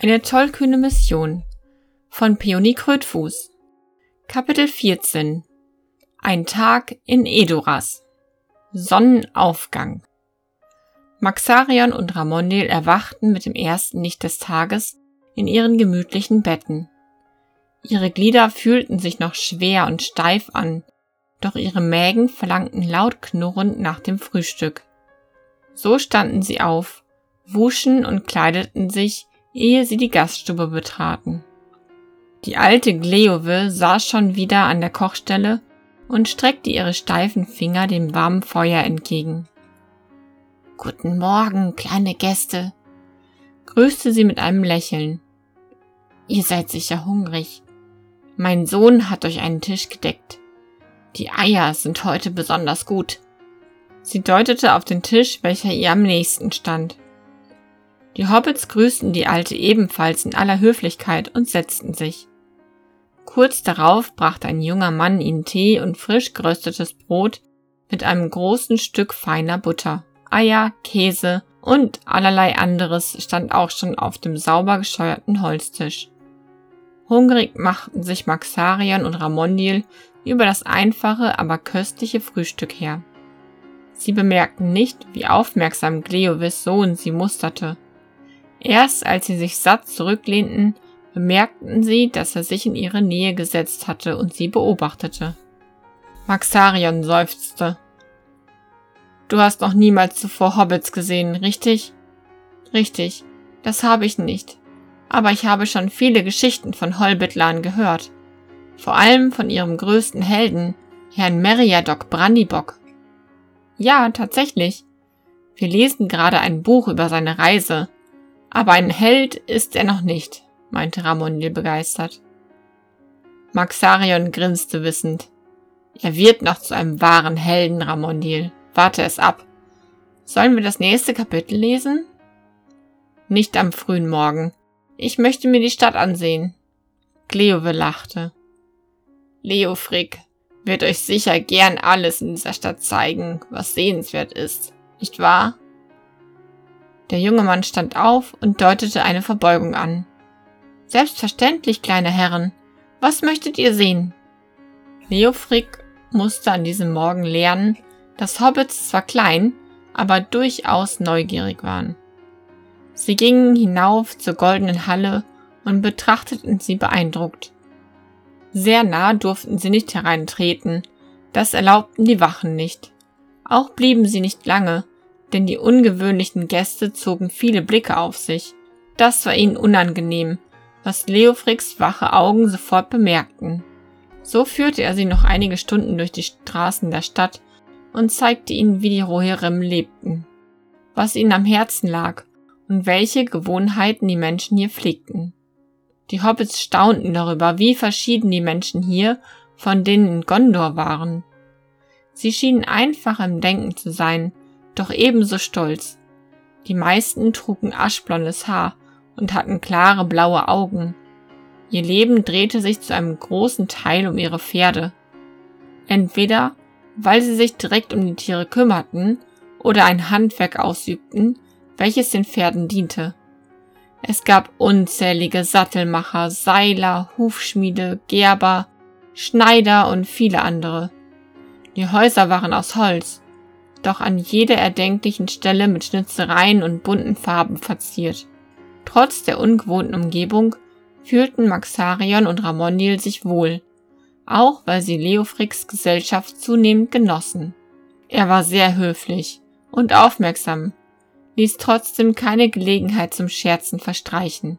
Eine tollkühne Mission von Peony Krötfuß. Kapitel 14 Ein Tag in Edoras. Sonnenaufgang. Maxarion und Ramondel erwachten mit dem ersten Licht des Tages in ihren gemütlichen Betten. Ihre Glieder fühlten sich noch schwer und steif an, doch ihre Mägen verlangten laut knurrend nach dem Frühstück. So standen sie auf, wuschen und kleideten sich ehe sie die Gaststube betraten. Die alte Gleove saß schon wieder an der Kochstelle und streckte ihre steifen Finger dem warmen Feuer entgegen. Guten Morgen, kleine Gäste, grüßte sie mit einem Lächeln. Ihr seid sicher hungrig. Mein Sohn hat euch einen Tisch gedeckt. Die Eier sind heute besonders gut. Sie deutete auf den Tisch, welcher ihr am nächsten stand. Die Hobbits grüßten die Alte ebenfalls in aller Höflichkeit und setzten sich. Kurz darauf brachte ein junger Mann ihnen Tee und frisch geröstetes Brot mit einem großen Stück feiner Butter. Eier, Käse und allerlei anderes stand auch schon auf dem sauber gescheuerten Holztisch. Hungrig machten sich Maxarion und Ramondil über das einfache, aber köstliche Frühstück her. Sie bemerkten nicht, wie aufmerksam Gleovis Sohn sie musterte. Erst als sie sich satt zurücklehnten, bemerkten sie, dass er sich in ihre Nähe gesetzt hatte und sie beobachtete. Maxarion seufzte. Du hast noch niemals zuvor Hobbits gesehen, richtig? Richtig, das habe ich nicht. Aber ich habe schon viele Geschichten von Hollbittlern gehört. Vor allem von ihrem größten Helden, Herrn Meriadoc Brandybock. Ja, tatsächlich. Wir lesen gerade ein Buch über seine Reise, aber ein Held ist er noch nicht, meinte Ramondil begeistert. Maxarion grinste wissend. Er wird noch zu einem wahren Helden, Ramondil. Warte es ab. Sollen wir das nächste Kapitel lesen? Nicht am frühen Morgen. Ich möchte mir die Stadt ansehen. Cleove lachte. Leofrick wird euch sicher gern alles in dieser Stadt zeigen, was sehenswert ist, nicht wahr? Der junge Mann stand auf und deutete eine Verbeugung an. Selbstverständlich, kleine Herren. Was möchtet ihr sehen? Leofrick musste an diesem Morgen lernen, dass Hobbits zwar klein, aber durchaus neugierig waren. Sie gingen hinauf zur goldenen Halle und betrachteten sie beeindruckt. Sehr nah durften sie nicht hereintreten, das erlaubten die Wachen nicht. Auch blieben sie nicht lange, denn die ungewöhnlichen Gäste zogen viele Blicke auf sich. Das war ihnen unangenehm, was Leofricks wache Augen sofort bemerkten. So führte er sie noch einige Stunden durch die Straßen der Stadt und zeigte ihnen, wie die Rohirrim lebten, was ihnen am Herzen lag und welche Gewohnheiten die Menschen hier pflegten. Die Hobbits staunten darüber, wie verschieden die Menschen hier von denen in Gondor waren. Sie schienen einfach im Denken zu sein doch ebenso stolz. Die meisten trugen aschblondes Haar und hatten klare blaue Augen. Ihr Leben drehte sich zu einem großen Teil um ihre Pferde. Entweder weil sie sich direkt um die Tiere kümmerten oder ein Handwerk ausübten, welches den Pferden diente. Es gab unzählige Sattelmacher, Seiler, Hufschmiede, Gerber, Schneider und viele andere. Die Häuser waren aus Holz, doch an jeder erdenklichen Stelle mit Schnitzereien und bunten Farben verziert. Trotz der ungewohnten Umgebung fühlten Maxarion und Ramondil sich wohl, auch weil sie Leofricks Gesellschaft zunehmend genossen. Er war sehr höflich und aufmerksam, ließ trotzdem keine Gelegenheit zum Scherzen verstreichen.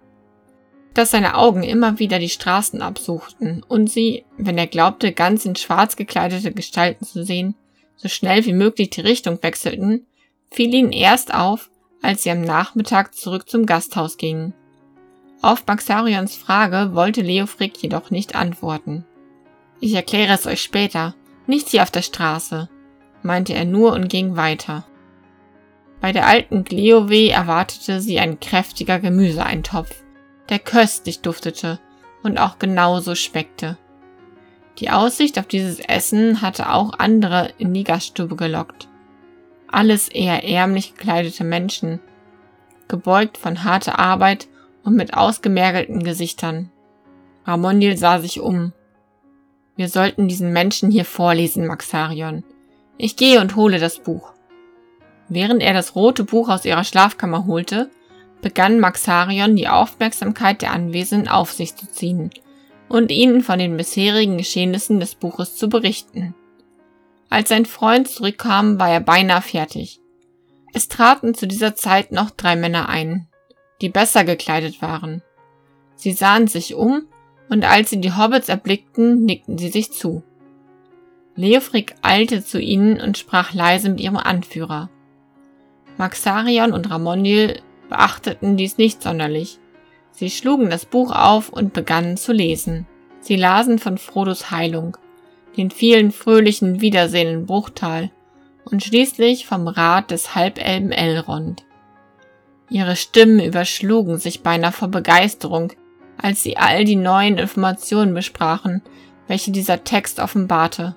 Dass seine Augen immer wieder die Straßen absuchten und sie, wenn er glaubte, ganz in schwarz gekleidete Gestalten zu sehen, so schnell wie möglich die Richtung wechselten, fiel ihnen erst auf, als sie am Nachmittag zurück zum Gasthaus gingen. Auf Maxarions Frage wollte Leofrick jedoch nicht antworten. Ich erkläre es euch später, nicht hier auf der Straße, meinte er nur und ging weiter. Bei der alten Gleowe erwartete sie ein kräftiger Gemüseeintopf, der köstlich duftete und auch genauso schmeckte. Die Aussicht auf dieses Essen hatte auch andere in die Gaststube gelockt. Alles eher ärmlich gekleidete Menschen, gebeugt von harter Arbeit und mit ausgemergelten Gesichtern. Ramondil sah sich um. Wir sollten diesen Menschen hier vorlesen, Maxarion. Ich gehe und hole das Buch. Während er das rote Buch aus ihrer Schlafkammer holte, begann Maxarion die Aufmerksamkeit der Anwesenden auf sich zu ziehen und ihnen von den bisherigen Geschehnissen des Buches zu berichten. Als sein Freund zurückkam, war er beinahe fertig. Es traten zu dieser Zeit noch drei Männer ein, die besser gekleidet waren. Sie sahen sich um, und als sie die Hobbits erblickten, nickten sie sich zu. Leofric eilte zu ihnen und sprach leise mit ihrem Anführer. Maxarion und Ramondil beachteten dies nicht sonderlich. Sie schlugen das Buch auf und begannen zu lesen. Sie lasen von Frodos Heilung, den vielen fröhlichen Wiedersehen in Bruchtal und schließlich vom Rat des Halbelben Elrond. Ihre Stimmen überschlugen sich beinahe vor Begeisterung, als sie all die neuen Informationen besprachen, welche dieser Text offenbarte.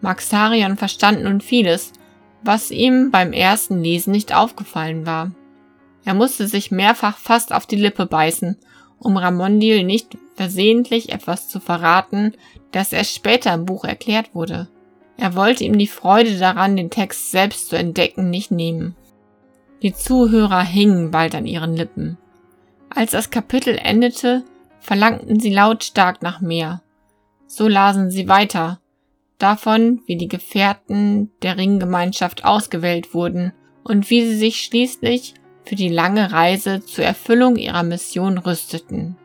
Maxarion verstand nun vieles, was ihm beim ersten Lesen nicht aufgefallen war. Er musste sich mehrfach fast auf die Lippe beißen, um Ramondil nicht versehentlich etwas zu verraten, das erst später im Buch erklärt wurde. Er wollte ihm die Freude daran, den Text selbst zu entdecken, nicht nehmen. Die Zuhörer hingen bald an ihren Lippen. Als das Kapitel endete, verlangten sie lautstark nach mehr. So lasen sie weiter, davon, wie die Gefährten der Ringgemeinschaft ausgewählt wurden und wie sie sich schließlich für die lange Reise zur Erfüllung ihrer Mission rüsteten.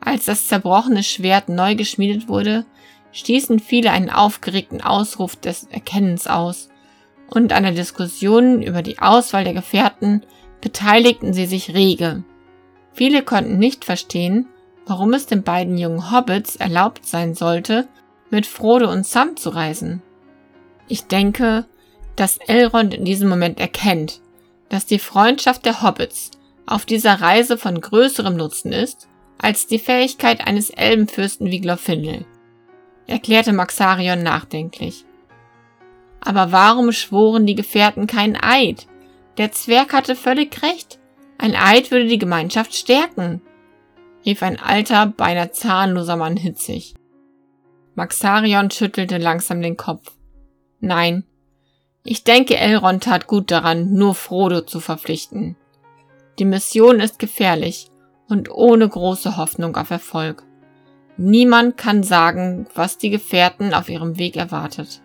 Als das zerbrochene Schwert neu geschmiedet wurde, stießen viele einen aufgeregten Ausruf des Erkennens aus, und an der Diskussion über die Auswahl der Gefährten beteiligten sie sich rege. Viele konnten nicht verstehen, warum es den beiden jungen Hobbits erlaubt sein sollte, mit Frodo und Sam zu reisen. Ich denke, dass Elrond in diesem Moment erkennt, dass die Freundschaft der Hobbits auf dieser Reise von größerem Nutzen ist, als die Fähigkeit eines Elbenfürsten wie Glorfindel, erklärte Maxarion nachdenklich. Aber warum schworen die Gefährten keinen Eid? Der Zwerg hatte völlig recht. Ein Eid würde die Gemeinschaft stärken, rief ein alter, beinahe zahnloser Mann hitzig. Maxarion schüttelte langsam den Kopf. Nein, ich denke, Elrond tat gut daran, nur Frodo zu verpflichten. Die Mission ist gefährlich und ohne große Hoffnung auf Erfolg. Niemand kann sagen, was die Gefährten auf ihrem Weg erwartet,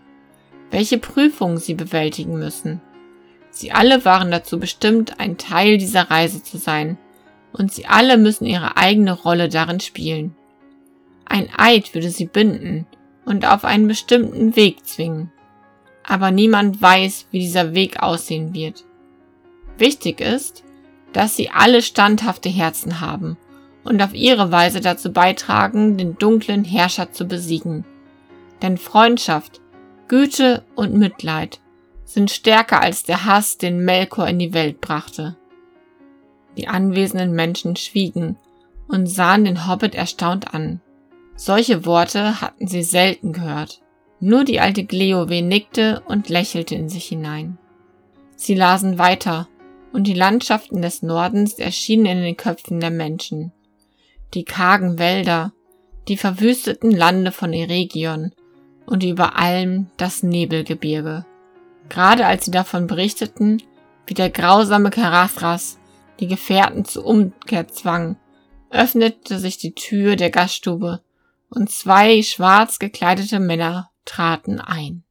welche Prüfungen sie bewältigen müssen. Sie alle waren dazu bestimmt, ein Teil dieser Reise zu sein, und sie alle müssen ihre eigene Rolle darin spielen. Ein Eid würde sie binden und auf einen bestimmten Weg zwingen aber niemand weiß, wie dieser Weg aussehen wird. Wichtig ist, dass sie alle standhafte Herzen haben und auf ihre Weise dazu beitragen, den dunklen Herrscher zu besiegen. Denn Freundschaft, Güte und Mitleid sind stärker als der Hass, den Melkor in die Welt brachte. Die anwesenden Menschen schwiegen und sahen den Hobbit erstaunt an. Solche Worte hatten sie selten gehört. Nur die alte Gleowe nickte und lächelte in sich hinein. Sie lasen weiter, und die Landschaften des Nordens erschienen in den Köpfen der Menschen. Die kargen Wälder, die verwüsteten Lande von Eregion und über allem das Nebelgebirge. Gerade als sie davon berichteten, wie der grausame Karathras die Gefährten zur Umkehr zwang, öffnete sich die Tür der Gaststube und zwei schwarz gekleidete Männer traten ein.